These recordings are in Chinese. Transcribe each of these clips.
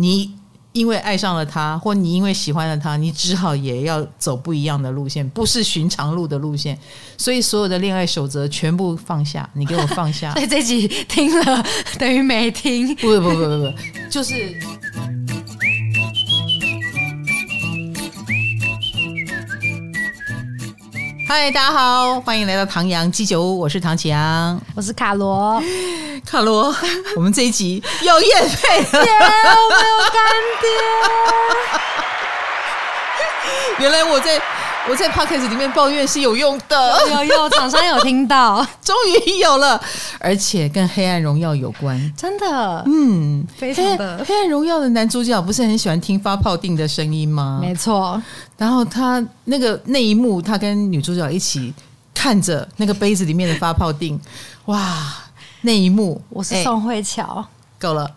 你因为爱上了他，或你因为喜欢了他，你只好也要走不一样的路线，不是寻常路的路线。所以所有的恋爱守则全部放下，你给我放下。所以这集听了等于没听。不不不不不不，就是。嗨，大家好，欢迎来到唐阳鸡酒屋，我是唐启阳，我是卡罗，卡罗，我们这一集要验配了，我没有干爹，原来我在。我在 Podcast 里面抱怨是有用的，有有厂商有听到，终于有了，而且跟《黑暗荣耀》有关，真的，嗯，非常的。黑《黑暗荣耀》的男主角不是很喜欢听发泡定的声音吗？没错。然后他那个那一幕，他跟女主角一起看着那个杯子里面的发泡定，哇，那一幕，我是宋慧乔。欸够了，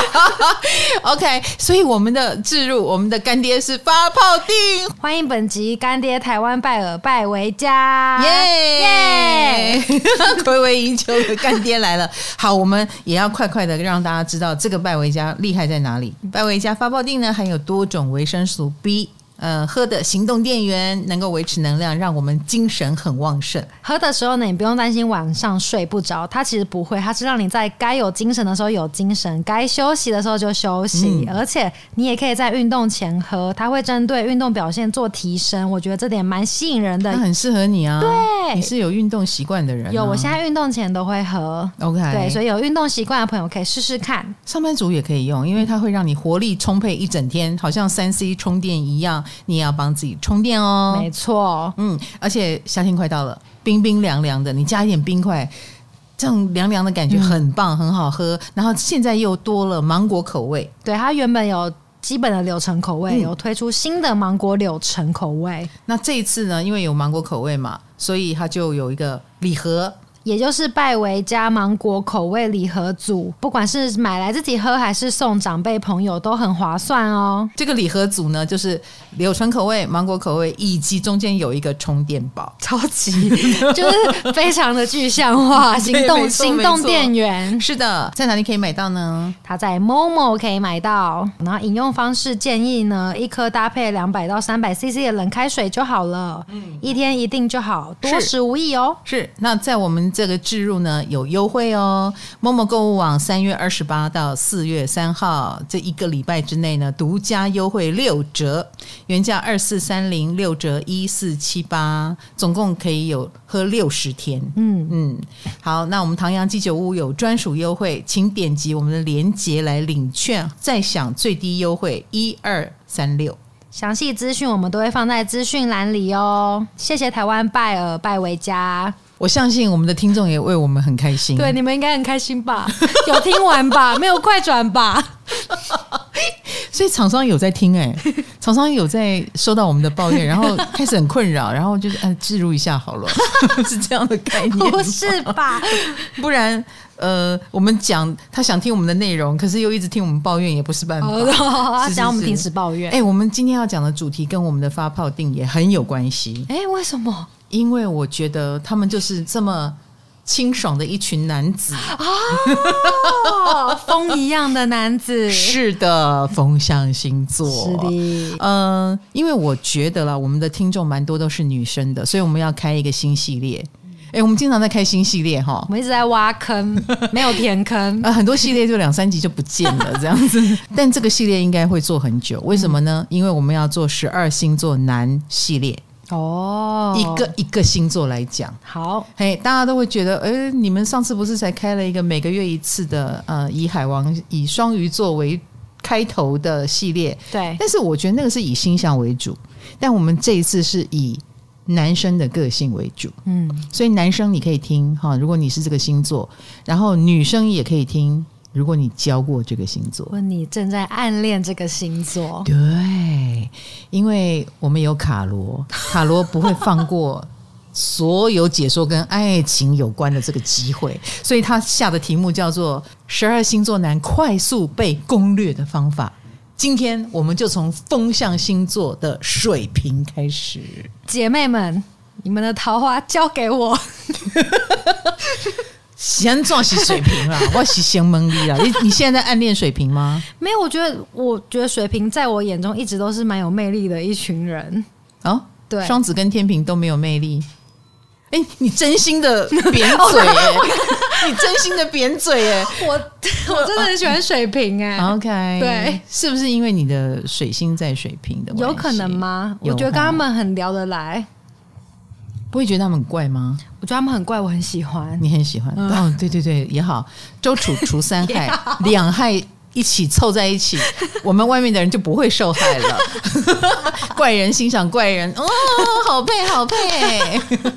OK。所以我们的置入，我们的干爹是发泡定。欢迎本集干爹台湾拜耳拜维家，耶耶！睽违已久的干爹来了。好，我们也要快快的让大家知道这个拜维家厉害在哪里。拜维家发泡定呢，含有多种维生素 B。呃，喝的行动电源能够维持能量，让我们精神很旺盛。喝的时候呢，你不用担心晚上睡不着，它其实不会，它是让你在该有精神的时候有精神，该休息的时候就休息。嗯、而且你也可以在运动前喝，它会针对运动表现做提升。我觉得这点蛮吸引人的，它很适合你啊。对，你是有运动习惯的人、啊。有，我现在运动前都会喝。OK，对，所以有运动习惯的朋友可以试试看。上班族也可以用，因为它会让你活力充沛一整天，好像三 C 充电一样。你也要帮自己充电哦，没错，嗯，而且夏天快到了，冰冰凉凉的，你加一点冰块，这种凉凉的感觉很棒，嗯、很好喝。然后现在又多了芒果口味，对，它原本有基本的柳橙口味，嗯、有推出新的芒果柳橙口味。那这一次呢，因为有芒果口味嘛，所以它就有一个礼盒。也就是拜维加芒果口味礼盒组，不管是买来自己喝还是送长辈朋友都很划算哦。这个礼盒组呢，就是柳橙口味、芒果口味，以及中间有一个充电宝，超级 就是非常的具象化，行动行动电源。是的，在哪里可以买到呢？它在 Momo 可以买到。然后饮用方式建议呢，一颗搭配两百到三百 CC 的冷开水就好了。嗯，一天一定就好，多食无益哦。是，那在我们。这个置入呢有优惠哦，Momo 购物网三月二十八到四月三号这一个礼拜之内呢，独家优惠六折，原价二四三零，六折一四七八，总共可以有喝六十天。嗯嗯，好，那我们唐阳鸡酒屋有专属优惠，请点击我们的链接来领券，再享最低优惠一二三六。详细资讯我们都会放在资讯栏里哦。谢谢台湾拜尔拜维家。我相信我们的听众也为我们很开心。对，你们应该很开心吧？有听完吧？没有快转吧？所以厂商有在听哎、欸，厂商有在收到我们的抱怨，然后开始很困扰，然后就是嗯，置入一下好了，是这样的概念？不是吧？不然呃，我们讲他想听我们的内容，可是又一直听我们抱怨，也不是办法。他想我们平时抱怨。哎、欸，我们今天要讲的主题跟我们的发泡定也很有关系。哎、欸，为什么？因为我觉得他们就是这么清爽的一群男子啊，哦、风一样的男子。是的，风象星座。是的，嗯，因为我觉得啦，我们的听众蛮多都是女生的，所以我们要开一个新系列。哎，我们经常在开新系列哈，我们一直在挖坑，没有填坑啊，很多系列就两三集就不见了这样子。但这个系列应该会做很久，为什么呢？因为我们要做十二星座男系列。哦，一个一个星座来讲，好，嘿，大家都会觉得，哎，你们上次不是才开了一个每个月一次的，呃，以海王以双鱼座为开头的系列，对，但是我觉得那个是以星象为主，但我们这一次是以男生的个性为主，嗯，所以男生你可以听哈，如果你是这个星座，然后女生也可以听。如果你教过这个星座，问你正在暗恋这个星座，对，因为我们有卡罗，卡罗不会放过所有解说跟爱情有关的这个机会，所以他下的题目叫做“十二星座男快速被攻略的方法”。今天我们就从风象星座的水平开始，姐妹们，你们的桃花交给我。先撞洗水瓶啦，我是先蒙利啦。你你现在在暗恋水瓶吗？没有，我觉得我觉得水瓶在我眼中一直都是蛮有魅力的一群人。哦，对，双子跟天平都没有魅力。哎、欸，你真心的扁 嘴哎、欸！你真心的扁嘴哎、欸！我我真的很喜欢水瓶哎、欸。OK，对，是不是因为你的水星在水瓶的？有可能吗？我觉得跟他们很聊得来。不会觉得他们很怪吗？我觉得他们很怪，我很喜欢。你很喜欢？嗯、哦，对对对，也好。周楚除三害，两害。一起凑在一起，我们外面的人就不会受害了。怪人欣赏怪人，哦，好配好配。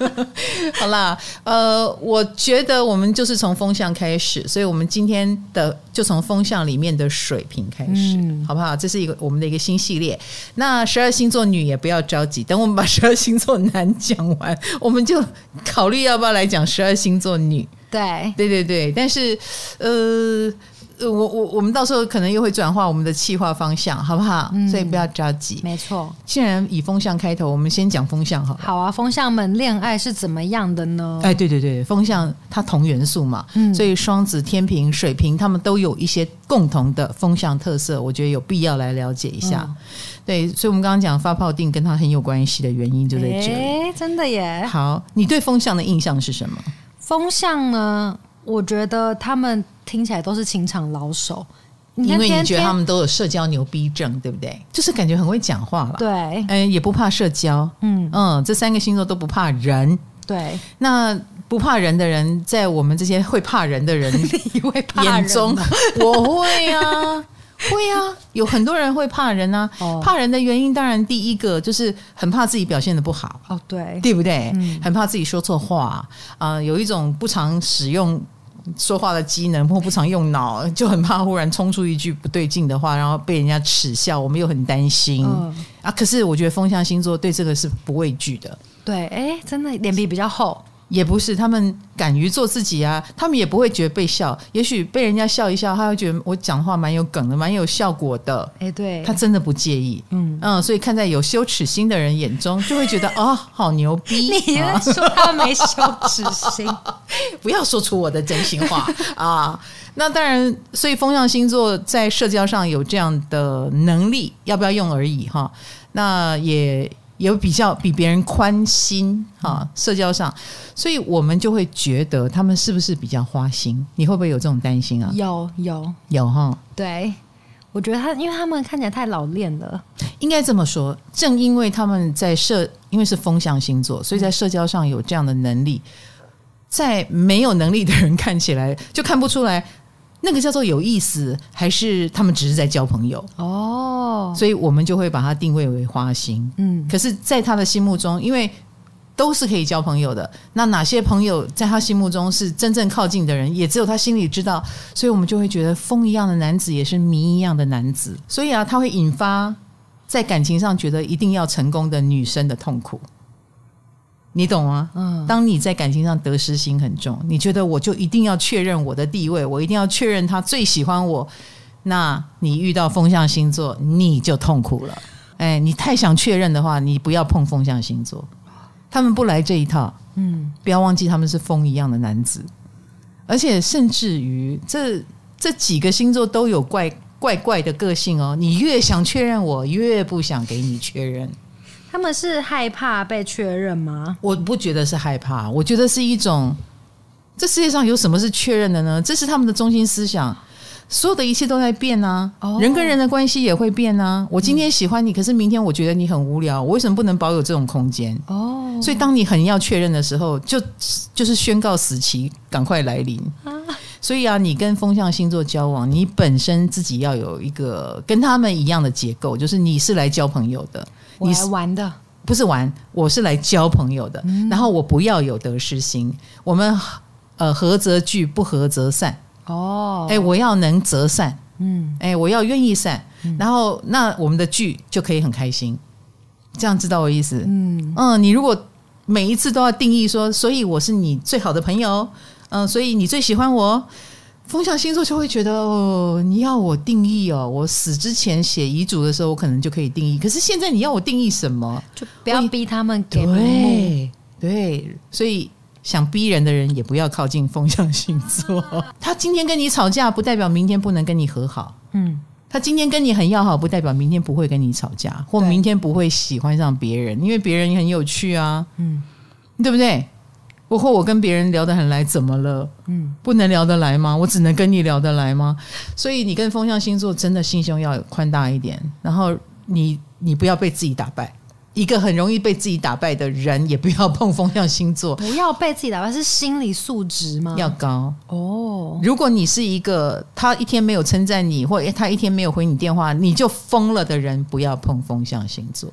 好啦，呃，我觉得我们就是从风向开始，所以我们今天的就从风向里面的水平开始，嗯、好不好？这是一个我们的一个新系列。那十二星座女也不要着急，等我们把十二星座男讲完，我们就考虑要不要来讲十二星座女。对，对对对，但是呃。呃，我我我们到时候可能又会转化我们的气化方向，好不好？嗯，所以不要着急。没错，既然以风向开头，我们先讲风向好了。好啊，风向们恋爱是怎么样的呢？哎，对对对，风向它同元素嘛，嗯，所以双子、天平、水瓶，他们都有一些共同的风向特色，我觉得有必要来了解一下。嗯、对，所以我们刚刚讲发泡定跟它很有关系的原因就在这里。哎，真的耶！好，你对风向的印象是什么？风向呢？我觉得他们听起来都是情场老手，因为你觉得他们都有社交牛逼症，对不对？就是感觉很会讲话了。对，嗯，也不怕社交。嗯嗯，这三个星座都不怕人。对，那不怕人的人，在我们这些会怕人的人 眼中，我会啊，会啊，有很多人会怕人啊。哦，怕人的原因，当然第一个就是很怕自己表现的不好。哦，对，对不对？嗯，很怕自己说错话啊，有一种不常使用。说话的机能或不常用脑，就很怕忽然冲出一句不对劲的话，然后被人家耻笑，我们又很担心、嗯、啊。可是我觉得风象星座对这个是不畏惧的。对，哎，真的脸皮比较厚。也不是，他们敢于做自己啊，他们也不会觉得被笑。也许被人家笑一笑，他会觉得我讲话蛮有梗的，蛮有效果的。哎，对，他真的不介意。嗯嗯，所以看在有羞耻心的人眼中，就会觉得哦，好牛逼！你说他没羞耻心，不要说出我的真心话啊。那当然，所以风象星座在社交上有这样的能力，要不要用而已哈。那也。有比较比别人宽心哈，社交上，所以我们就会觉得他们是不是比较花心？你会不会有这种担心啊？有有有哈，对，我觉得他因为他们看起来太老练了，应该这么说。正因为他们在社，因为是风象星座，所以在社交上有这样的能力，在没有能力的人看起来就看不出来。那个叫做有意思，还是他们只是在交朋友？哦，所以我们就会把它定位为花心。嗯，可是，在他的心目中，因为都是可以交朋友的，那哪些朋友在他心目中是真正靠近的人，也只有他心里知道。所以我们就会觉得，风一样的男子也是谜一样的男子。所以啊，他会引发在感情上觉得一定要成功的女生的痛苦。你懂吗？嗯，当你在感情上得失心很重，你觉得我就一定要确认我的地位，我一定要确认他最喜欢我，那你遇到风象星座你就痛苦了。哎，你太想确认的话，你不要碰风象星座，他们不来这一套。嗯，不要忘记他们是风一样的男子，而且甚至于这这几个星座都有怪怪怪的个性哦。你越想确认我，越不想给你确认。他们是害怕被确认吗？我不觉得是害怕，我觉得是一种，这世界上有什么是确认的呢？这是他们的中心思想。所有的一切都在变啊，哦、人跟人的关系也会变啊。我今天喜欢你，嗯、可是明天我觉得你很无聊，我为什么不能保有这种空间？哦，所以当你很要确认的时候，就就是宣告死期，赶快来临。啊、所以啊，你跟风象星座交往，你本身自己要有一个跟他们一样的结构，就是你是来交朋友的。你是玩的，不是玩，我是来交朋友的。嗯、然后我不要有得失心，我们呃合则聚，不合则散。哦，哎，我要能择善，嗯，哎，我要愿意散，嗯、然后那我们的聚就可以很开心。这样知道我意思？嗯嗯，你如果每一次都要定义说，所以我是你最好的朋友，嗯、呃，所以你最喜欢我。风象星座就会觉得哦，你要我定义哦，我死之前写遗嘱的时候，我可能就可以定义。可是现在你要我定义什么？就不要逼他们给。对对，所以想逼人的人也不要靠近风象星座。他今天跟你吵架，不代表明天不能跟你和好。嗯，他今天跟你很要好，不代表明天不会跟你吵架，或明天不会喜欢上别人，因为别人也很有趣啊。嗯，对不对？或或我跟别人聊得很来，怎么了？嗯，不能聊得来吗？我只能跟你聊得来吗？所以你跟风象星座真的心胸要宽大一点，然后你你不要被自己打败。一个很容易被自己打败的人，也不要碰风象星座。不要被自己打败，是心理素质吗？要高哦。如果你是一个他一天没有称赞你，或他一天没有回你电话，你就疯了的人，不要碰风象星座。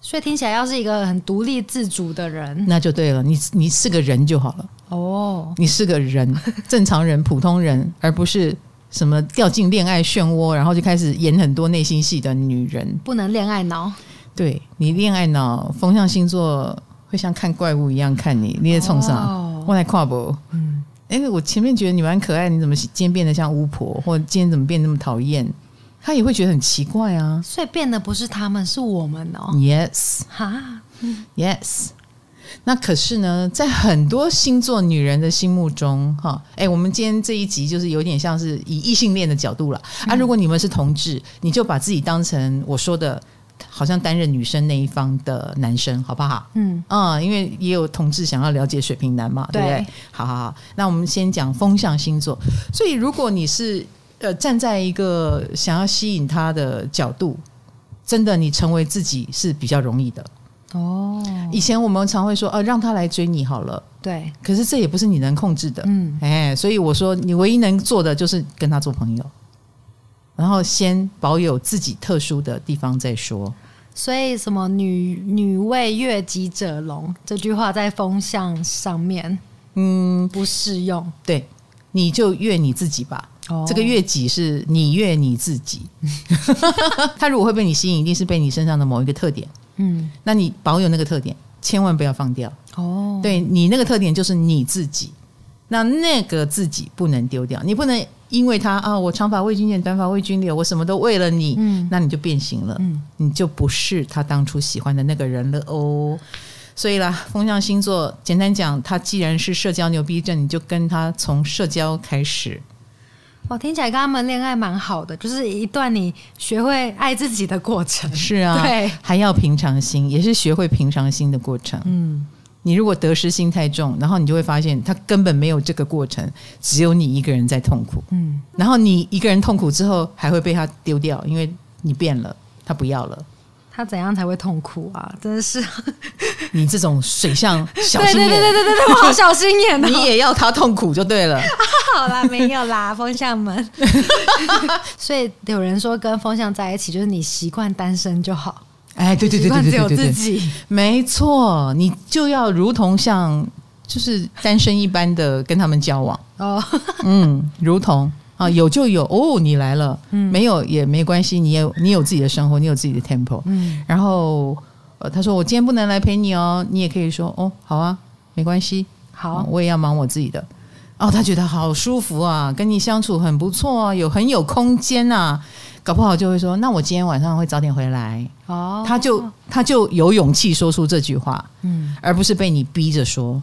所以听起来，要是一个很独立自主的人，那就对了。你你是个人就好了。哦，你是个人，正常人、普通人，而不是什么掉进恋爱漩涡，然后就开始演很多内心戏的女人。不能恋爱脑。对，你恋爱脑，风象星座会像看怪物一样看你，你也冲上，我来跨步？嗯，哎，我前面觉得你蛮可爱，你怎么今天变得像巫婆，或今天怎么变那么讨厌？他也会觉得很奇怪啊。所以变的不是他们，是我们哦。Yes，哈，Yes。那可是呢，在很多星座女人的心目中，哈，哎，我们今天这一集就是有点像是以异性恋的角度了啊。如果你们是同志，你就把自己当成我说的。好像担任女生那一方的男生，好不好？嗯嗯，因为也有同志想要了解水瓶男嘛，对，对不对？好好好，那我们先讲风象星座。所以，如果你是呃站在一个想要吸引他的角度，真的，你成为自己是比较容易的哦。以前我们常会说，呃，让他来追你好了，对。可是这也不是你能控制的，嗯，哎，所以我说，你唯一能做的就是跟他做朋友。然后先保有自己特殊的地方再说。所以什么女“女女为悦己者容”这句话在风向上面，嗯，不适用。对，你就悦你自己吧。哦，这个悦己是你悦你自己。他如果会被你吸引，一定是被你身上的某一个特点。嗯，那你保有那个特点，千万不要放掉。哦，对，你那个特点就是你自己。那那个自己不能丢掉，你不能因为他啊，我长发为君剪，短发为君留，我什么都为了你，嗯，那你就变形了，嗯，你就不是他当初喜欢的那个人了哦。所以啦，风象星座简单讲，他既然是社交牛逼症，你就跟他从社交开始。我听起来跟他们恋爱蛮好的，就是一段你学会爱自己的过程。是啊，对，还要平常心，也是学会平常心的过程。嗯。你如果得失心太重，然后你就会发现他根本没有这个过程，只有你一个人在痛苦。嗯，然后你一个人痛苦之后，还会被他丢掉，因为你变了，他不要了。他怎样才会痛苦啊？真的是 你这种水象小心眼，对对对对对对，我好小心眼哦。你也要他痛苦就对了。好啦，没有啦，风象们。所以有人说跟风象在一起，就是你习惯单身就好。哎，对对对对对对对，自己没错，你就要如同像就是单身一般的跟他们交往哦，嗯，如同啊，有就有哦，你来了，嗯，没有也没关系，你有你有自己的生活，你有自己的 tempo，嗯，然后呃，他说我今天不能来陪你哦，你也可以说哦，好啊，没关系，好，我也要忙我自己的，哦，他觉得好舒服啊，跟你相处很不错啊，有很有空间啊。搞不好就会说，那我今天晚上会早点回来。哦，他就他就有勇气说出这句话，嗯，而不是被你逼着说。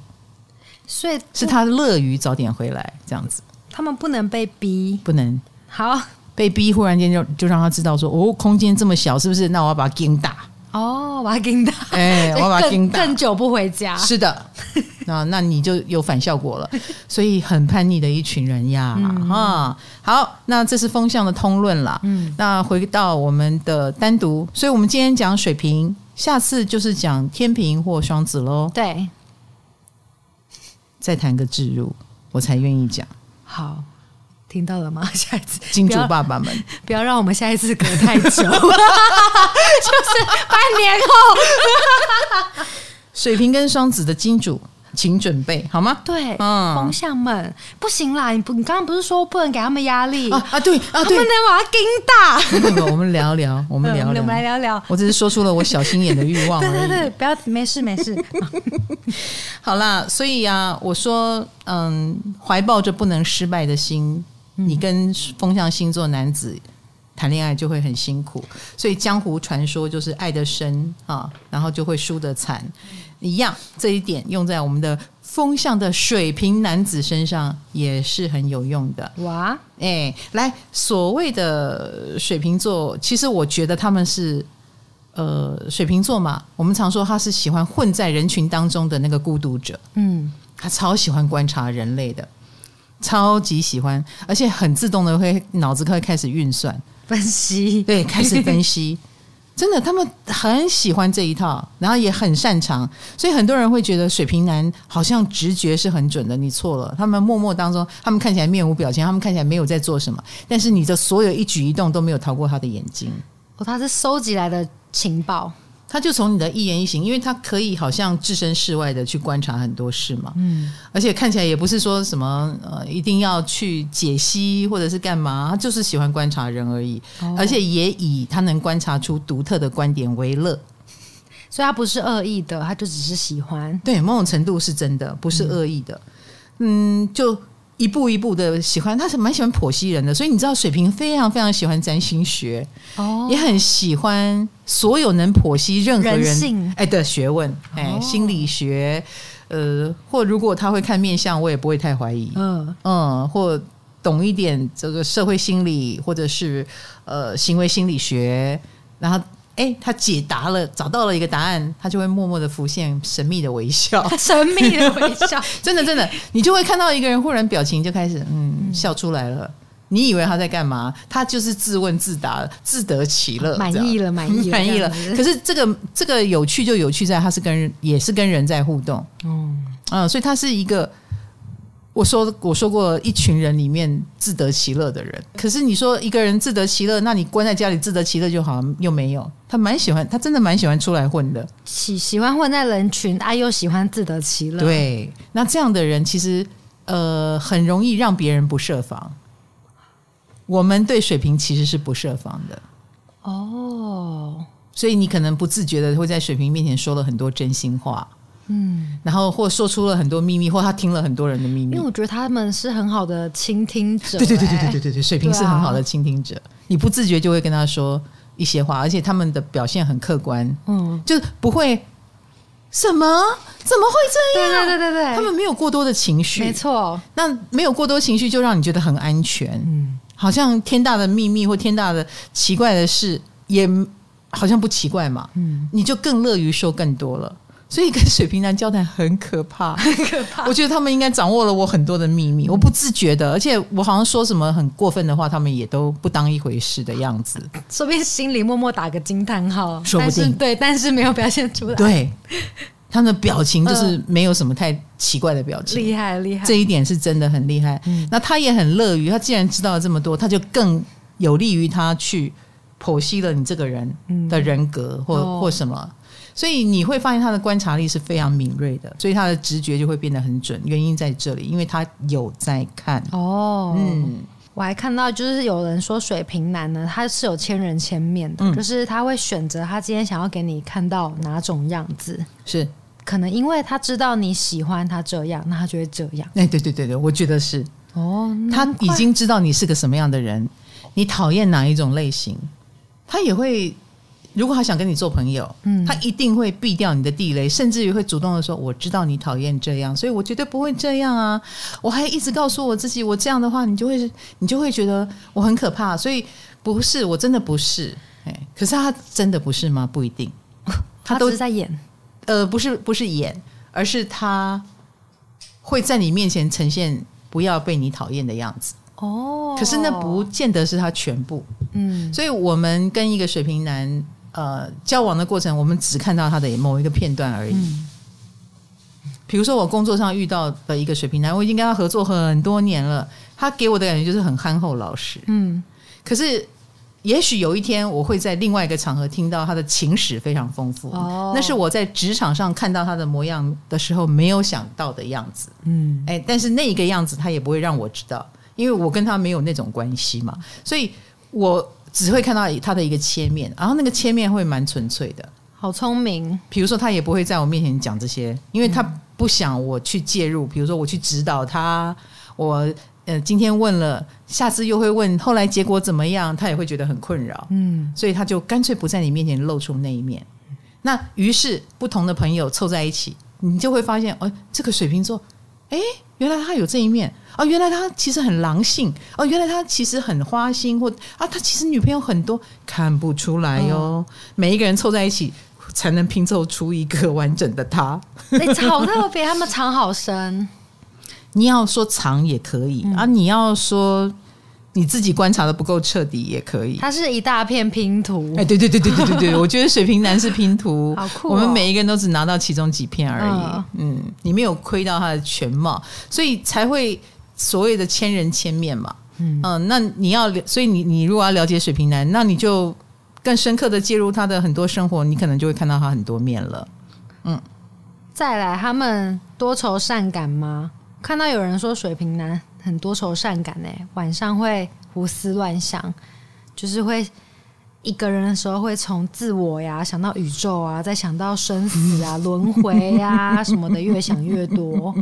所以是他乐于早点回来这样子。他们不能被逼，不能。好，被逼忽然间就就让他知道说，哦，空间这么小，是不是？那我要把它撑大。哦，把它撑大。哎，我要把它撑大。更久不回家。是的。那那你就有反效果了，所以很叛逆的一群人呀，嗯、哈，好，那这是风向的通论啦。嗯，那回到我们的单独，所以我们今天讲水瓶，下次就是讲天平或双子喽。对，再谈个置入，我才愿意讲。好，听到了吗？下一次金主爸爸们不，不要让我们下一次隔太久，就是半年后，水瓶跟双子的金主。请准备好吗？对，嗯，风象们不行啦！你不，你刚刚不是说不能给他们压力啊？啊，对啊，对，不能把它撑大。我们聊聊，我们聊聊，我们来聊聊。我只是说出了我小心眼的欲望。对对对，不要，没事没事。好啦，所以啊，我说，嗯，怀抱着不能失败的心，你跟风象星座男子谈恋爱就会很辛苦，所以江湖传说就是爱得深啊，然后就会输得惨一样。这一点用在我们的风象的水瓶男子身上也是很有用的。哇，哎，来，所谓的水瓶座，其实我觉得他们是呃，水瓶座嘛，我们常说他是喜欢混在人群当中的那个孤独者。嗯，他超喜欢观察人类的，超级喜欢，而且很自动的会脑子会开始运算。分析，对，开始分析，真的，他们很喜欢这一套，然后也很擅长，所以很多人会觉得水瓶男好像直觉是很准的。你错了，他们默默当中，他们看起来面无表情，他们看起来没有在做什么，但是你的所有一举一动都没有逃过他的眼睛。哦，他是收集来的情报。他就从你的一言一行，因为他可以好像置身事外的去观察很多事嘛，嗯，而且看起来也不是说什么呃一定要去解析或者是干嘛，他就是喜欢观察人而已，哦，而且也以他能观察出独特的观点为乐，所以他不是恶意的，他就只是喜欢，对，某种程度是真的，不是恶意的，嗯，嗯就。一步一步的喜欢，他是蛮喜欢剖析人的，所以你知道水瓶非常非常喜欢占星学，哦，也很喜欢所有能剖析任何人，人性。哎的学问，哎，心理学，呃，或如果他会看面相，我也不会太怀疑，嗯。嗯，或懂一点这个社会心理，或者是呃行为心理学，然后。哎，他解答了，找到了一个答案，他就会默默的浮现神秘的微笑，神秘的微笑，真的真的，你就会看到一个人忽然表情就开始嗯笑出来了。你以为他在干嘛？他就是自问自答，自得其乐，满意了，满意了，满意了。可是这个这个有趣就有趣在，他是跟人也是跟人在互动，嗯嗯，所以他是一个。我说我说过，一群人里面自得其乐的人。可是你说一个人自得其乐，那你关在家里自得其乐就好，又没有。他蛮喜欢，他真的蛮喜欢出来混的，喜喜欢混在人群，啊，又喜欢自得其乐。对，那这样的人其实呃很容易让别人不设防。我们对水瓶其实是不设防的哦，所以你可能不自觉的会在水瓶面前说了很多真心话。嗯，然后或说出了很多秘密，或他听了很多人的秘密。因为我觉得他们是很好的倾听者。对对对对对对对对，水瓶是很好的倾听者，啊，你不自觉就会跟他说一些话，而且他们的表现很客观。嗯，就不会什么怎么会这样？对对对对对，他们没有过多的情绪，没错。那没有过多情绪，就让你觉得很安全。嗯，好像天大的秘密或天大的奇怪的事，也好像不奇怪嘛。嗯，你就更乐于说更多了。所以跟水瓶男交谈很可怕，很可怕。我觉得他们应该掌握了我很多的秘密，我不自觉的，而且我好像说什么很过分的话，他们也都不当一回事的样子。说不定心里默默打个惊叹号，说不定对，但是没有表现出来。对，他们的表情就是没有什么太奇怪的表情，厉害厉害，这一点是真的很厉害。嗯，那他也很乐于，他既然知道了这么多，他就更有利于他去剖析了你这个人的人格或、嗯、或什么。所以你会发现他的观察力是非常敏锐的，所以他的直觉就会变得很准。原因在这里，因为他有在看。哦，嗯，我还看到就是有人说水瓶男呢，他是有千人千面的，嗯，就是他会选择他今天想要给你看到哪种样子。是，可能因为他知道你喜欢他这样，那他就会这样。哎，对对对对，我觉得是。哦，他已经知道你是个什么样的人，你讨厌哪一种类型，他也会。如果他想跟你做朋友，嗯，他一定会避掉你的地雷，甚至于会主动的说：“我知道你讨厌这样，所以我绝对不会这样啊！”我还一直告诉我自己，我这样的话，你就会你就会觉得我很可怕，所以不是，我真的不是。哎，可是他真的不是吗？不一定，他都是在演。呃，不是，不是演，而是他会在你面前呈现不要被你讨厌的样子。哦，可是那不见得是他全部。嗯，所以我们跟一个水瓶男。呃，交往的过程，我们只看到他的某一个片段而已。嗯，比如说，我工作上遇到的一个水瓶男，我已经跟他合作很多年了，他给我的感觉就是很憨厚老实。嗯，可是也许有一天，我会在另外一个场合听到他的情史非常丰富。哦，那是我在职场上看到他的模样的时候没有想到的样子。嗯，哎，但是那一个样子他也不会让我知道，因为我跟他没有那种关系嘛，所以我。只会看到他的一个切面，然后那个切面会蛮纯粹的，好聪明。比如说，他也不会在我面前讲这些，因为他不想我去介入。比如说，我去指导他，我呃，今天问了，下次又会问，后来结果怎么样？他也会觉得很困扰，嗯，所以他就干脆不在你面前露出那一面。那于是不同的朋友凑在一起，你就会发现，哦，这个水瓶座，哎，原来他有这一面，哦，原来他其实很狼性，哦，原来他其实很花心，或啊，他其实女朋友很多，看不出来哟、哦。嗯、每一个人凑在一起，才能拼凑出一个完整的他。哎，好特别，他们藏好深。你要说藏也可以、嗯、啊，你要说你自己观察的不够彻底也可以。它是一大片拼图。哎，对对对对对对对，我觉得水瓶男是拼图，好酷、哦。我们每一个人都只拿到其中几片而已，嗯，嗯，你没有窥到他的全貌，所以才会所谓的千人千面嘛。嗯，嗯，那你要，所以你你如果要了解水瓶男，那你就更深刻的介入他的很多生活，你可能就会看到他很多面了。嗯，再来，他们多愁善感吗？看到有人说水瓶男很多愁善感呢，晚上会胡思乱想，就是会一个人的时候会从自我呀想到宇宙啊，再想到生死啊、轮回呀什么的，越想越多。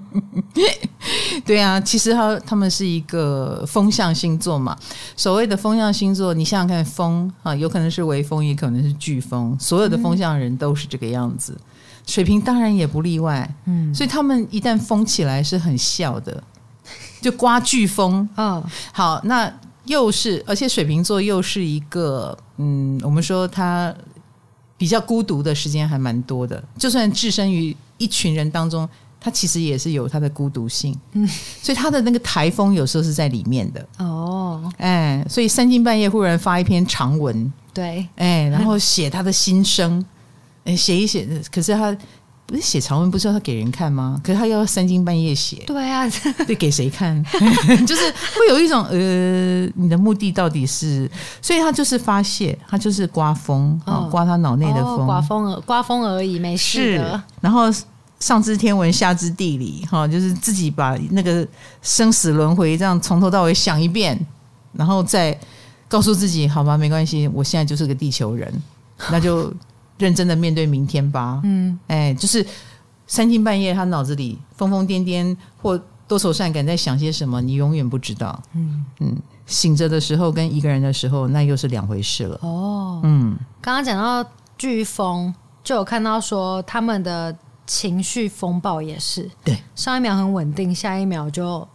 对啊，其实他他们是一个风象星座嘛。所谓的风象星座，你想想看，风啊，有可能是微风，也可能是飓风，所有的风象人都是这个样子。嗯水瓶当然也不例外，嗯，所以他们一旦疯起来是很笑的，就刮飓风，嗯，好，那又是，而且水瓶座又是一个，嗯，我们说他比较孤独的时间还蛮多的，就算置身于一群人当中，他其实也是有他的孤独性，嗯，所以他的那个台风有时候是在里面的，哦，哎，所以三更半夜忽然发一篇长文，对，哎，然后写他的心声。哎，写一写，可是他不是写长文，不是要他给人看吗？可是他要三更半夜写，对啊，对，给谁看？就是会有一种呃，你的目的到底是？所以他就是发泄，他就是刮风，哦，刮他脑内的风，刮风而刮风而已，没事的。然后上知天文，下知地理，哈，就是自己把那个生死轮回这样从头到尾想一遍，然后再告诉自己，好吧，没关系，我现在就是个地球人，那就。认真的面对明天吧。嗯，哎，就是三更半夜，他脑子里疯疯癫癫或多愁善感，在想些什么，你永远不知道。嗯。嗯，醒着的时候跟一个人的时候，那又是两回事了。哦，嗯，刚刚讲到飓风，就有看到说他们的情绪风暴也是，对，上一秒很稳定，下一秒就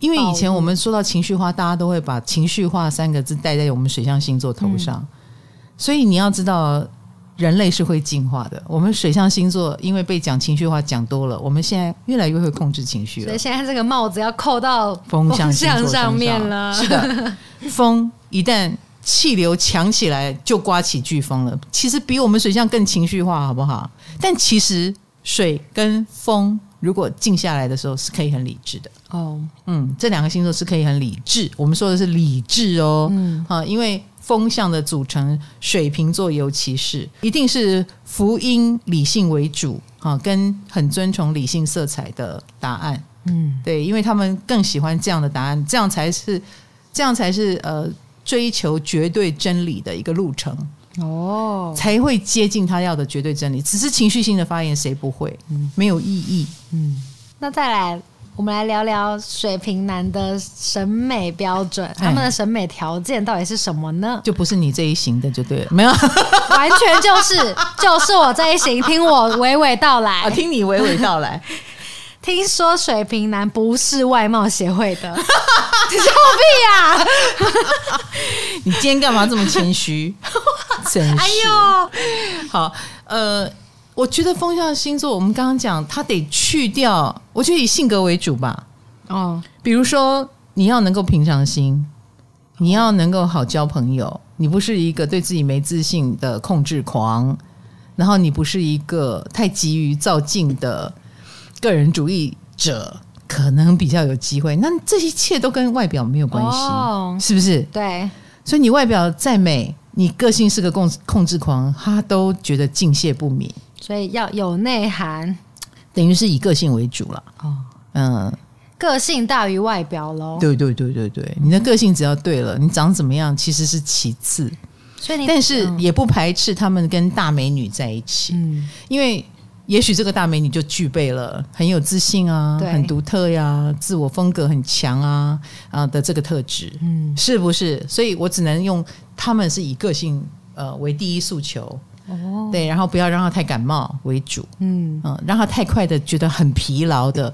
因为以前我们说到情绪化，大家都会把情绪化三个字戴在我们水象星座头上，嗯，所以你要知道。人类是会进化的。我们水象星座因为被讲情绪化讲多了，我们现在越来越会控制情绪了。所以现在这个帽子要扣到风象星座上面了。是的，风一旦气流强起来，就刮起飓风了。其实比我们水象更情绪化，好不好？但其实水跟风如果静下来的时候，是可以很理智的。哦，嗯，这两个星座是可以很理智。我们说的是理智哦，嗯，啊，因为。风向的组成，水瓶座尤其是一定是福音理性为主啊，跟很尊崇理性色彩的答案。嗯，对，因为他们更喜欢这样的答案，这样才是这样才是呃追求绝对真理的一个路程哦，才会接近他要的绝对真理。只是情绪性的发言，谁不会？嗯，没有意义。嗯，那再来。我们来聊聊水瓶男的审美标准，他们的审美条件到底是什么呢？就不是你这一型的，就对了，没有，完全就是就是我这一型。听我娓娓道来，啊，听你娓娓道来。听说水瓶男不是外貌协会的，你笑屁呀、啊！你今天干嘛这么谦虚？真是，哎呦，好，呃。我觉得风象星座，我们刚刚讲，他得去掉。我觉得以性格为主吧。哦，比如说你要能够平常心，你要能够好交朋友，你不是一个对自己没自信的控制狂，然后你不是一个太急于造进的个人主义者，可能比较有机会。那这一切都跟外表没有关系，哦，是不是？对。所以你外表再美，你个性是个控控制狂，他都觉得敬谢不敏。所以要有内涵，等于是以个性为主了。哦，嗯，个性大于外表喽。对对对对对，你的个性只要对了，你长怎么样其实是其次。所以你，但是也不排斥他们跟大美女在一起。嗯，因为也许这个大美女就具备了很有自信啊，很独特呀，自我风格很强啊啊的这个特质，嗯，是不是？所以我只能用他们是以个性呃为第一诉求，哦，对，然后不要让他太感冒为主，嗯嗯，让他太快的觉得很疲劳的，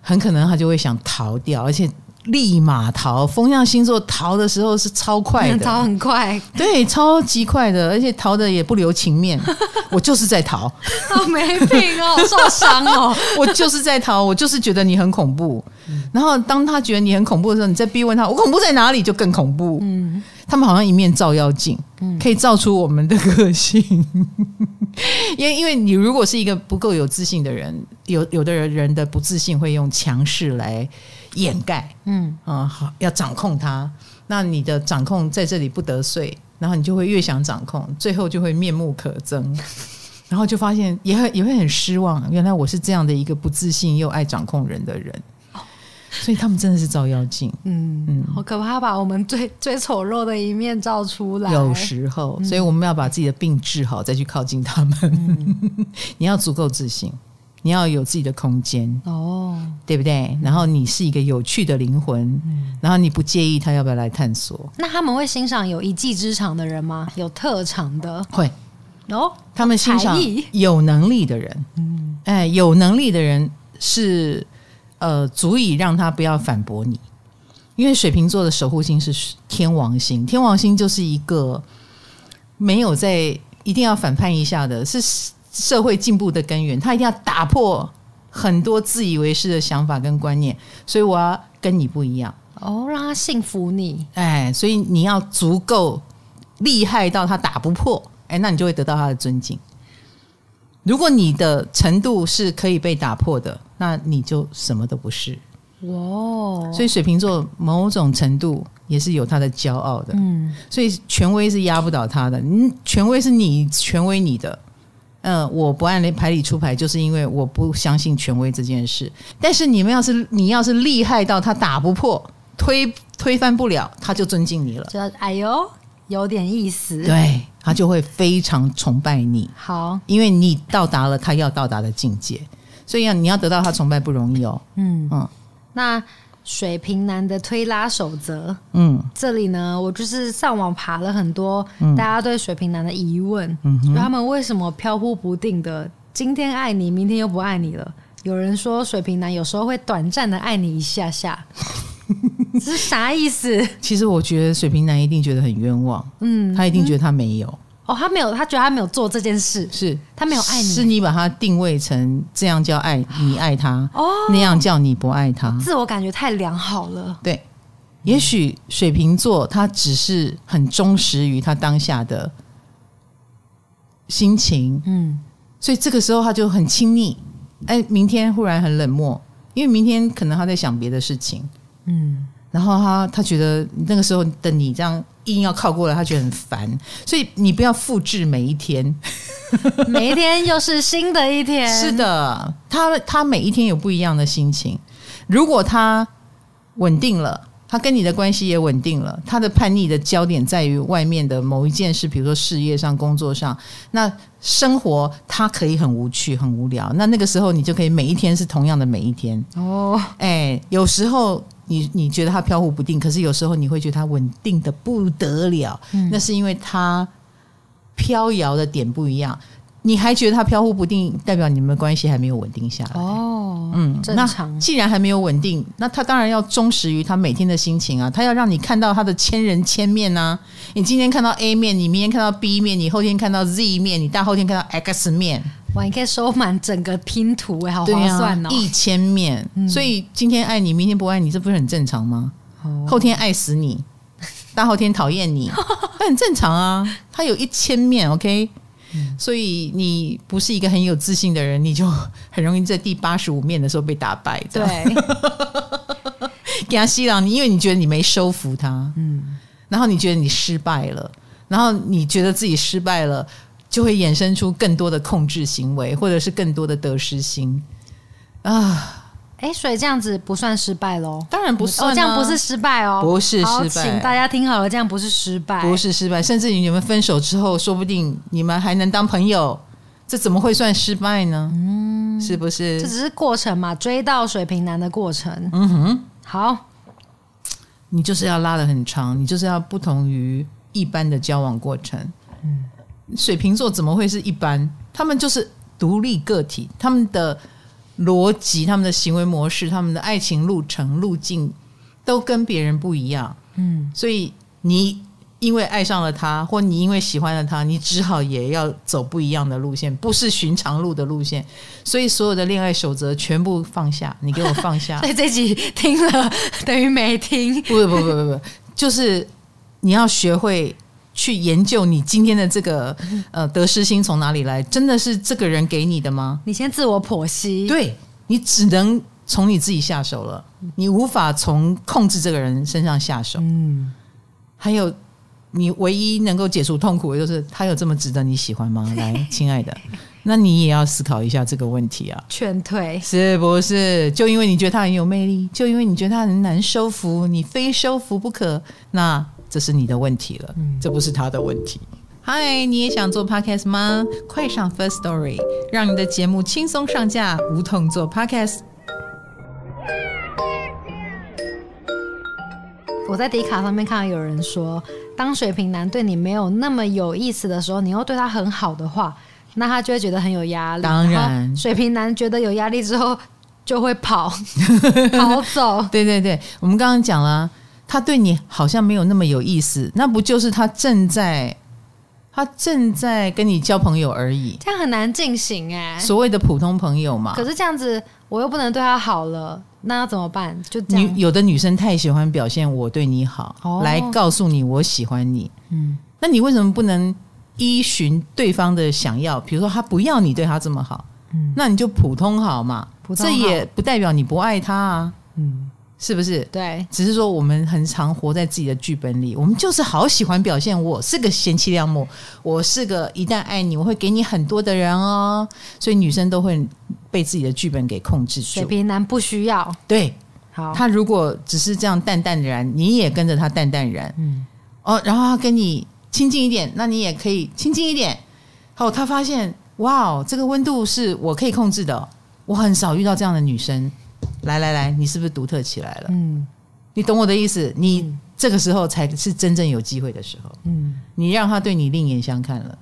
很可能他就会想逃掉，而且。立马逃，风象星座逃的时候是超快的，逃很快，对，超级快的，而且逃的也不留情面。我就是在逃，好没病哦，受伤哦。我就是在逃，我就是觉得你很恐怖。嗯、然后当他觉得你很恐怖的时候，你再逼问他，我恐怖在哪里，就更恐怖。嗯，他们好像一面照妖镜，可以照出我们的个性。因为，因为你如果是一个不够有自信的人，有有的人人的不自信会用强势来掩盖，嗯。啊，好，要掌控他，那你的掌控在这里不得遂，然后你就会越想掌控，最后就会面目可憎，然后就发现也会也会很失望，原来我是这样的一个不自信又爱掌控人的人，所以他们真的是照妖镜，嗯嗯，好可怕，把我们最最丑陋的一面照出来，有时候，所以我们要把自己的病治好，再去靠近他们，嗯、你要足够自信。你要有自己的空间哦，对不对？然后你是一个有趣的灵魂，嗯、然后你不介意他要不要来探索？那他们会欣赏有一技之长的人吗？有特长的？会。哦，他们欣赏有能力的人。嗯，哎，有能力的人是呃，足以让他不要反驳你，因为水瓶座的守护星是天王星，天王星就是一个没有在一定要反叛一下的，是。社会进步的根源，他一定要打破很多自以为是的想法跟观念，所以我要跟你不一样哦，让他信服你，哎，所以你要足够厉害到他打不破，哎，那你就会得到他的尊敬。如果你的程度是可以被打破的，那你就什么都不是。哇，所以水瓶座某种程度也是有他的骄傲的，嗯，所以权威是压不倒他的，嗯，权威是你权威你的。嗯，我不按牌理出牌，就是因为我不相信权威这件事。但是你们要是你要是厉害到他打不破、推推翻不了，他就尊敬你了。就哎呦，有点意思。对，他就会非常崇拜你。好，因为你到达了他要到达的境界，所以要你要得到他崇拜不容易哦。嗯嗯，那。水瓶男的推拉守则，嗯，这里呢，我就是上网爬了很多大家对水瓶男的疑问，嗯，他们为什么飘忽不定的，今天爱你，明天又不爱你了？有人说水瓶男有时候会短暂的爱你一下下，这是啥意思？其实我觉得水瓶男一定觉得很冤枉，嗯，他一定觉得他没有。哦，他没有，他觉得他没有做这件事，是。他没有爱你，是你把他定位成这样叫爱你爱他，哦，那样叫你不爱他，自我感觉太良好了。对，也许水瓶座他只是很忠实于他当下的心情，嗯，所以这个时候他就很亲昵，哎，明天忽然很冷漠，因为明天可能他在想别的事情，嗯，然后他他觉得那个时候的你这样。硬要靠过来，他觉得很烦，所以你不要复制每一天，每一天又是新的一天。是的，他他每一天有不一样的心情。如果他稳定了，他跟你的关系也稳定了，他的叛逆的焦点在于外面的某一件事，比如说事业上、工作上，那生活他可以很无趣、很无聊。那那个时候，你就可以每一天是同样的每一天。哦，哎，有时候。你你觉得他飘忽不定，可是有时候你会觉得他稳定的不得了，嗯、那是因为他飘摇的点不一样。你还觉得他飘忽不定，代表你们的关系还没有稳定下来。哦，嗯，正常。那既然还没有稳定，那他当然要忠实于他每天的心情啊，他要让你看到他的千人千面啊。你今天看到 A 面，你明天看到 B 面，你后天看到 Z 面，你大后天看到 X 面。哇，你可以收满整个拼图哎，好划算哦！一千面，嗯、所以今天爱你，明天不爱你，这不是很正常吗？哦、后天爱死你，大后天讨厌你，那 很正常啊。他有一千面，OK，、嗯、所以你不是一个很有自信的人，你就很容易在第八十五面的时候被打败。对，给他吸了你，因为你觉得你没收服他，嗯，然后你觉得你失败了，然后你觉得自己失败了。就会衍生出更多的控制行为，或者是更多的得失心啊！哎，所以这样子不算失败喽？当然不是、啊，哦，这样不是失败哦，不是失败，请大家听好了，这样不是失败，不是失败，甚至你们分手之后，说不定你们还能当朋友，这怎么会算失败呢？嗯，是不是？这只是过程嘛，追到水瓶男的过程。嗯哼，好，你就是要拉的很长，你就是要不同于一般的交往过程。嗯，水瓶座怎么会是一般？他们就是独立个体，他们的逻辑、他们的行为模式、他们的爱情路程路径都跟别人不一样。嗯，所以你。因为爱上了他，或你因为喜欢了他，你只好也要走不一样的路线，不是寻常路的路线。所以所有的恋爱守则全部放下，你给我放下。所以这集听了等于没听。不不不不不不，就是你要学会去研究你今天的这个呃得失心从哪里来，真的是这个人给你的吗？你先自我剖析。对，你只能从你自己下手了，你无法从控制这个人身上下手。嗯，还有。你唯一能够解除痛苦的就是他有这么值得你喜欢吗？来，亲爱的，那你也要思考一下这个问题啊。劝退是不是？就因为你觉得他很有魅力，就因为你觉得他很难收服，你非收服不可，那这是你的问题了，这不是他的问题。嗨，你也想做 podcast 吗？快上 First Story，让你的节目轻松上架，无痛做 podcast。我在迪卡上面看到有人说，当水瓶男对你没有那么有意思的时候，你又对他很好的话，那他就会觉得很有压力。当然，水瓶男觉得有压力之后就会跑 跑走。对对对，我们刚刚讲了，他对你好像没有那么有意思，那不就是他正在他正在跟你交朋友而已？这样很难进行哎，所谓的普通朋友嘛。可是这样子，我又不能对他好了。那要怎么办？就女有的女生太喜欢表现我对你好，哦、来告诉你我喜欢你。嗯，那你为什么不能依循对方的想要？比如说他不要你对他这么好，嗯，那你就普通好嘛。普通好，这也不代表你不爱他啊。嗯。是不是？对，只是说我们很常活在自己的剧本里，我们就是好喜欢表现我是个贤妻良母，我是个一旦爱你我会给你很多的人哦，所以女生都会被自己的剧本给控制住。水瓶男不需要，对，好，他如果只是这样淡淡然，你也跟着他淡淡然，嗯，哦，然后他跟你亲近一点，那你也可以亲近一点。好，他发现哇，这个温度是我可以控制的，我很少遇到这样的女生。来来来，你是不是独特起来了？嗯，你懂我的意思。你这个时候才是真正有机会的时候。嗯，你让他对你另眼相看了。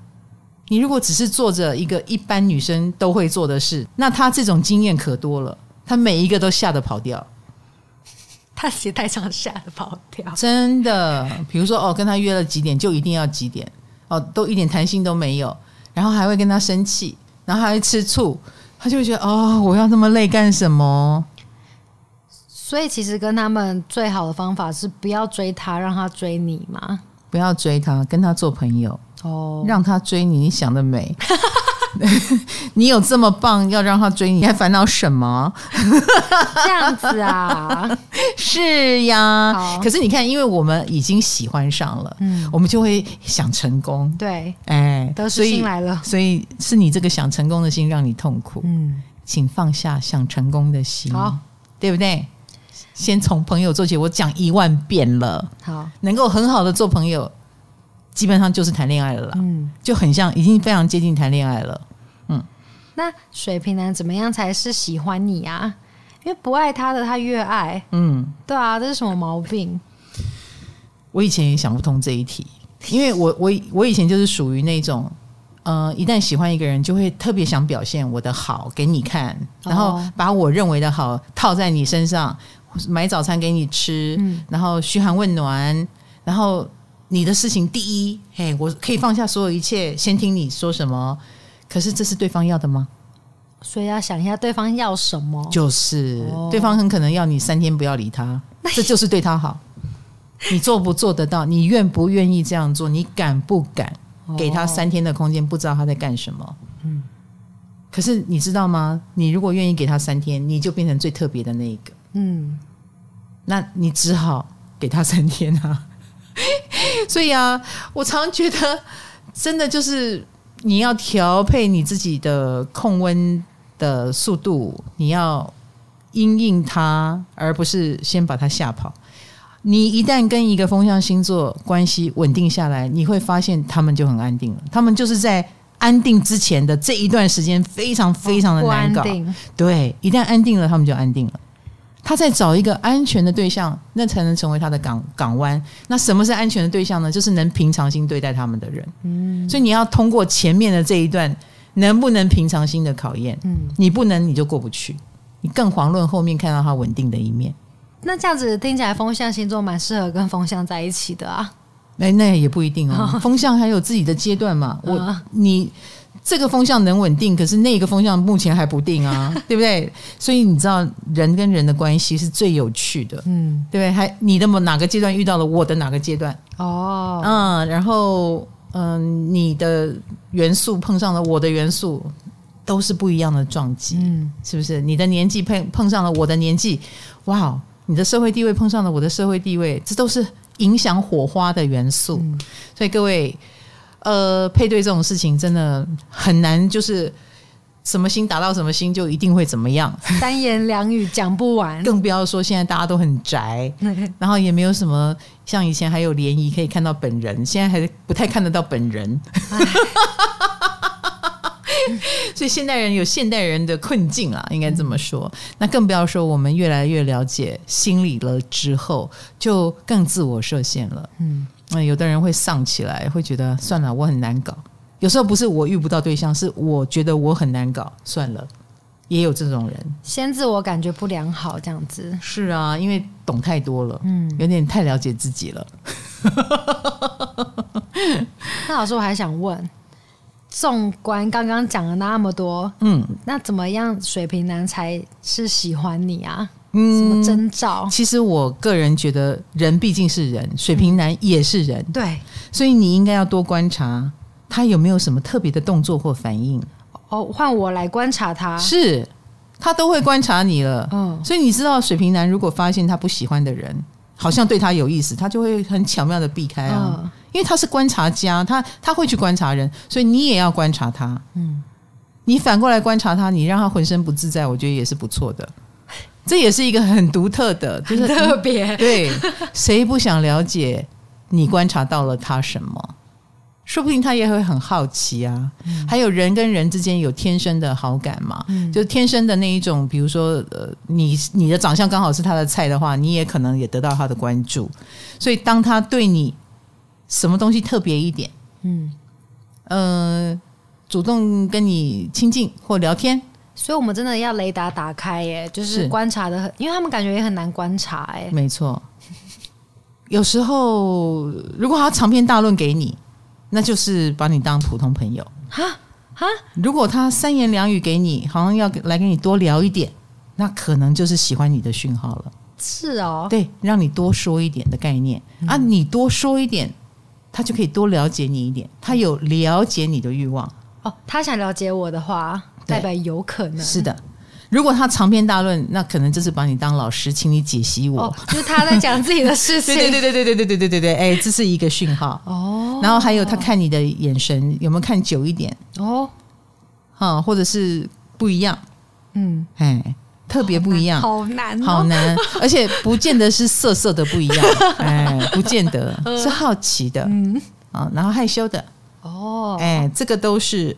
你如果只是做着一个一般女生都会做的事，那他这种经验可多了。他每一个都吓得跑掉，他鞋带上吓得跑掉。真的，比如说哦，跟他约了几点就一定要几点哦，都一点弹性都没有，然后还会跟他生气，然后还会吃醋，他就会觉得哦，我要那么累干什么？所以其实跟他们最好的方法是不要追他，让他追你嘛。不要追他，跟他做朋友哦，让他追你。你想得美，你有这么棒，要让他追你，你还烦恼什么？这样子啊？是呀。可是你看，因为我们已经喜欢上了，嗯，我们就会想成功。对，哎，得失心来了，所以，所以是你这个想成功的心让你痛苦。嗯，请放下想成功的心，好，对不对？先从朋友做起，我讲一万遍了。好，能够很好的做朋友，基本上就是谈恋爱了啦。嗯，就很像，已经非常接近谈恋爱了。嗯，那水瓶男怎么样才是喜欢你啊？因为不爱他的他越爱。嗯，对啊，这是什么毛病？我以前也想不通这一题，因为我我我以前就是属于那种。呃，一旦喜欢一个人，就会特别想表现我的好给你看，然后把我认为的好套在你身上，买早餐给你吃，嗯、然后嘘寒问暖，然后你的事情第一，嘿，我可以放下所有一切，先听你说什么。可是这是对方要的吗？所以要想一下对方要什么，就是、哦、对方很可能要你三天不要理他，这就是对他好。你做不做得到？你愿不愿意这样做？你敢不敢？给他三天的空间，不知道他在干什么。嗯，可是你知道吗？你如果愿意给他三天，你就变成最特别的那一个。嗯，那你只好给他三天啊。所以啊，我常觉得，真的就是你要调配你自己的控温的速度，你要因应它，而不是先把它吓跑。你一旦跟一个风象星座关系稳定下来，你会发现他们就很安定了。他们就是在安定之前的这一段时间非常非常的难搞。对，一旦安定了，他们就安定了。他在找一个安全的对象，那才能成为他的港港湾。那什么是安全的对象呢？就是能平常心对待他们的人。嗯，所以你要通过前面的这一段，能不能平常心的考验？嗯，你不能，你就过不去。你更遑论后面看到他稳定的一面。那这样子听起来，风象星座蛮适合跟风象在一起的啊。哎，那也不一定哦。风象还有自己的阶段嘛。我你。这个风向能稳定，可是那个风向目前还不定啊，对不对？所以你知道人跟人的关系是最有趣的，嗯，对不对？还你的某哪个阶段遇到了我的哪个阶段？哦，嗯，然后嗯，你的元素碰上了我的元素，都是不一样的撞击，嗯，是不是？你的年纪碰碰上了我的年纪，哇，你的社会地位碰上了我的社会地位，这都是影响火花的元素，嗯，所以各位。呃，配对这种事情真的很难，就是什么心打到什么心就一定会怎么样，三言两语讲不完，更不要说现在大家都很宅，然后也没有什么像以前还有联谊可以看到本人，现在还不太看得到本人，所以现代人有现代人的困境啊，应该这么说。那更不要说我们越来越了解心理了之后，就更自我设限了，嗯。嗯，有的人会丧起来，会觉得算了，我很难搞。有时候不是我遇不到对象，是我觉得我很难搞，算了。也有这种人，先自我感觉不良好，这样子。是啊，因为懂太多了，嗯，有点太了解自己了。那老师，我还想问，纵观刚刚讲了那么多，嗯，那怎么样水瓶男才是喜欢你啊？嗯，什么征兆？其实我个人觉得，人毕竟是人，水瓶男也是人，嗯、对，所以你应该要多观察他有没有什么特别的动作或反应。哦，换我来观察他，是他都会观察你了。嗯，所以你知道，水瓶男如果发现他不喜欢的人，好像对他有意思，他就会很巧妙的避开啊，嗯、因为他是观察家，他他会去观察人，所以你也要观察他。嗯，你反过来观察他，你让他浑身不自在，我觉得也是不错的。这也是一个很独特的，就是特别对，谁不想了解你观察到了他什么？说不定他也会很好奇啊。嗯、还有人跟人之间有天生的好感嘛？嗯、就天生的那一种，比如说呃，你你的长相刚好是他的菜的话，你也可能也得到他的关注。所以当他对你什么东西特别一点，嗯呃，主动跟你亲近或聊天。所以，我们真的要雷达打开耶，就是观察的很，因为他们感觉也很难观察哎。没错，有时候如果他长篇大论给你，那就是把你当普通朋友。哈哈，如果他三言两语给你，好像要来跟你多聊一点，那可能就是喜欢你的讯号了。是哦，对，让你多说一点的概念、嗯、啊，你多说一点，他就可以多了解你一点，他有了解你的欲望。哦，他想了解我的话。代表有可能是的，如果他长篇大论，那可能就是把你当老师，请你解析我。哦、就是他在讲自己的事情。对对对对对对对对对对，哎，这是一个讯号哦。然后还有他看你的眼神有没有看久一点哦，啊，或者是不一样，嗯，哎，特别不一样，好难，好难，而且不见得是色色的不一样，哎，不见得是好奇的，嗯啊，然后害羞的哦，哎，这个都是。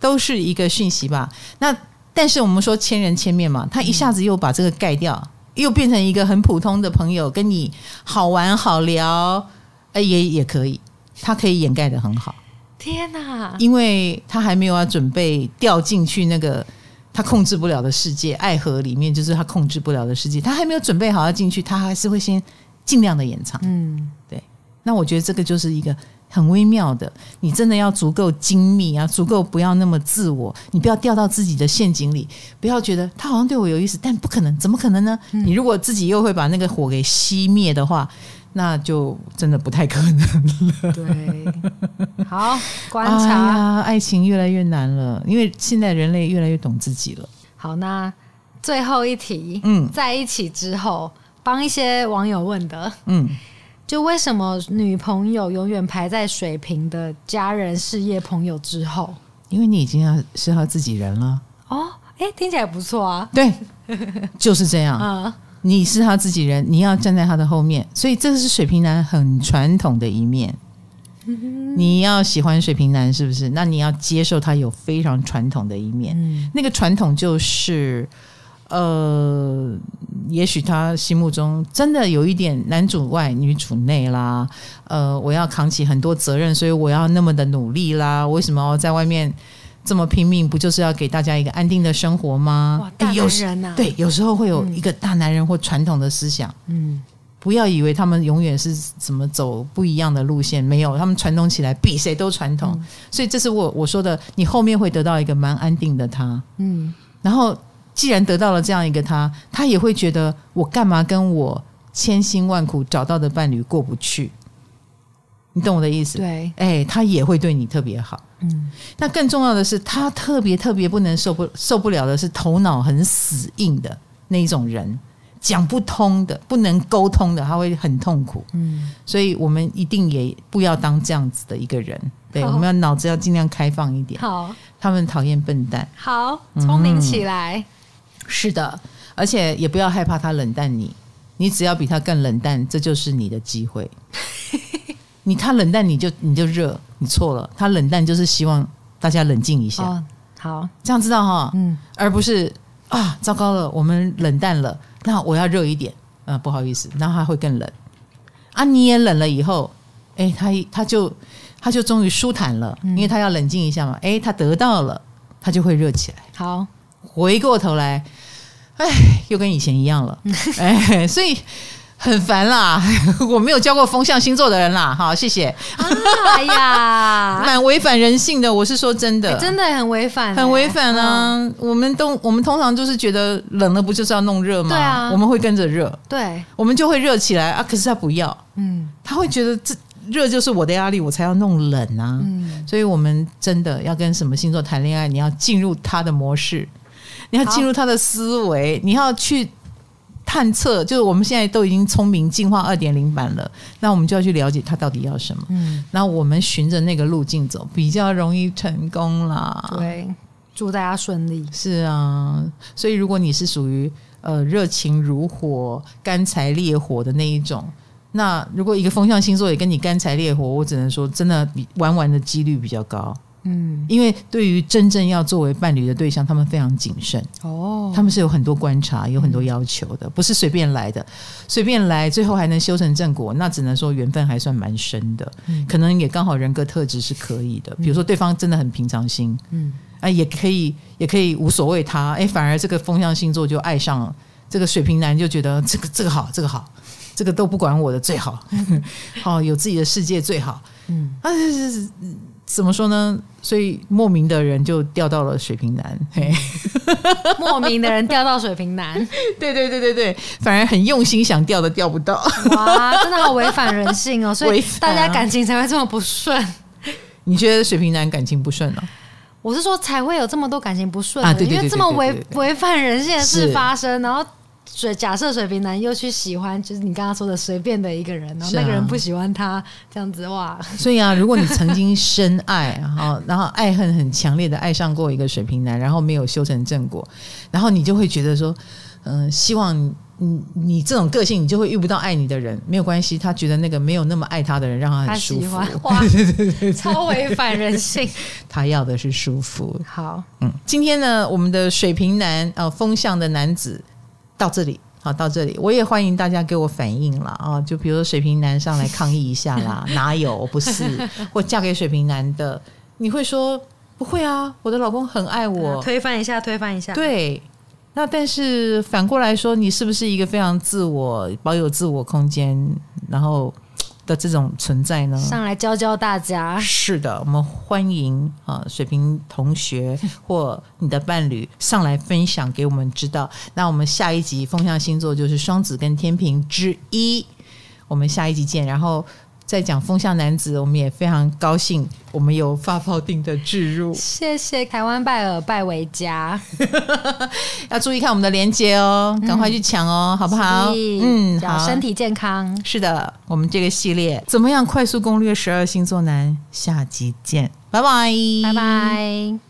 都是一个讯息吧。那但是我们说千人千面嘛，他一下子又把这个盖掉，又变成一个很普通的朋友，跟你好玩好聊，哎，也也可以，他可以掩盖的很好。天哪！因为他还没有要准备掉进去那个他控制不了的世界，爱河里面就是他控制不了的世界，他还没有准备好要进去，他还是会先尽量的掩藏。嗯，对。那我觉得这个就是一个。很微妙的，你真的要足够精密啊，足够不要那么自我，你不要掉到自己的陷阱里，不要觉得他好像对我有意思，但不可能，怎么可能呢？嗯、你如果自己又会把那个火给熄灭的话，那就真的不太可能了。对，好观察、哎，爱情越来越难了，因为现在人类越来越懂自己了。好，那最后一题，嗯，在一起之后，帮一些网友问的，嗯。就为什么女朋友永远排在水瓶的家人、事业、朋友之后？因为你已经要是他自己人了。哦，哎，听起来不错啊。对，就是这样。嗯，你是他自己人，你要站在他的后面，所以这是水瓶男很传统的一面。你要喜欢水瓶男是不是？那你要接受他有非常传统的一面。嗯那个传统就是，呃，也许他心目中真的有一点男主外女主内啦。呃，我要扛起很多责任，所以我要那么的努力啦。为什么要在外面这么拼命？不就是要给大家一个安定的生活吗？哇，大诶有人呐、啊，对，有时候会有一个大男人或传统的思想。嗯，不要以为他们永远是怎么走不一样的路线，没有，他们传统起来比谁都传统，嗯所以这是我我说的，你后面会得到一个蛮安定的他，嗯，然后既然得到了这样一个他，他也会觉得我干嘛跟我千辛万苦找到的伴侣过不去，你懂我的意思？对，哎，他也会对你特别好。嗯，那更重要的是，他特别特别不能受不受不了的是头脑很死硬的那一种人，讲不通的、不能沟通的，他会很痛苦。嗯，所以我们一定也不要当这样子的一个人。对，我们要脑子要尽量开放一点。好他们讨厌笨蛋，好，聪明起来，是的，而且也不要害怕他冷淡你，你只要比他更冷淡，这就是你的机会。你他冷淡你就你就热，你错了。他冷淡就是希望大家冷静一下，哦，好，这样知道哈，嗯，而不是啊，糟糕了，我们冷淡了，那我要热一点。啊，不好意思，那他会更冷。啊。你也冷了以后，哎，他他就他就终于舒坦了，因为他要冷静一下嘛，哎，他得到了，他就会热起来。好，回过头来，哎，又跟以前一样了，哎，所以很烦啦。我没有教过风象星座的人啦，好，谢谢。哎呀，蛮违反人性的，我是说真的，哎真的很违反，很违反啊！嗯我们都我们通常就是觉得冷了不就是要弄热吗？对啊我们会跟着热，对，我们就会热起来啊。可是他不要，嗯他会觉得这热就是我的压力，我才要弄冷啊。嗯，所以我们真的要跟什么星座谈恋爱，你要进入他的模式，你要进入他的思维，你要去探测。就是我们现在都已经聪明进化二点零版了，那我们就要去了解他到底要什么。嗯，那我们循着那个路径走，比较容易成功啦。对，祝大家顺利。是啊，所以如果你是属于呃热情如火、干柴烈火的那一种，那如果一个风象星座也跟你干柴烈火，我只能说真的比玩玩的几率比较高，嗯，因为对于真正要作为伴侣的对象，他们非常谨慎，哦，他们是有很多观察、有很多要求的，不是随便来的，随便来最后还能修成正果，那只能说缘分还算蛮深的，嗯。可能也刚好人格特质是可以的，比如说对方真的很平常心。嗯，啊，也可以，也可以无所谓他，哎，反而这个风象星座就爱上了这个水瓶男，就觉得这个这个好，这个好，这个都不管我的最好，好 有自己的世界最好，嗯，啊，怎么说呢？所以莫名的人就掉到了水瓶男，嘿，莫名的人掉到水瓶男，对对对对对，反而很用心想掉的掉不到，哇，真的好违反人性哦，所以大家感情才会这么不顺。你觉得水瓶男感情不顺哦？我是说，才会有这么多感情不顺的，啊对对对因为这么违违反人性的事是。发生，然后水假设水瓶男又去喜欢，就是你刚刚说的随便的一个人，然后那个人不喜欢他，这样子哇，所以啊，如果你曾经深爱，然后，然后爱恨很强烈的爱上过一个水瓶男，然后没有修成正果，然后你就会觉得说，嗯、希望你你这种个性，你就会遇不到爱你的人，没有关系，他觉得那个没有那么爱他的人，让他他很舒服，哇，超违反人性。他要的是舒服。好，嗯，今天呢，我们的水瓶男呃风向的男子到这里。好，到这里我也欢迎大家给我反映了啊！就比如说水瓶男上来抗议一下啦，哪有不是？或嫁给水瓶男的，你会说不会啊？我的老公很爱我，推翻一下，推翻一下。，对。那但是反过来说，你是不是一个非常自我、保有自我空间，然后的这种存在呢？上来教教大家。是的，我们欢迎啊，水瓶同学 或你的伴侣上来分享给我们知道。那我们下一集风象星座就是双子跟天平之一，我们下一集见。然后再讲风象男子，我们也非常高兴，我们有发泡定的置入，谢谢台湾拜尔拜维家，要注意看我们的连接哦，赶快去抢哦，好不好？嗯，好，身体健康。是的，我们这个系列怎么样快速攻略十二星座男？下集见，拜拜，拜拜。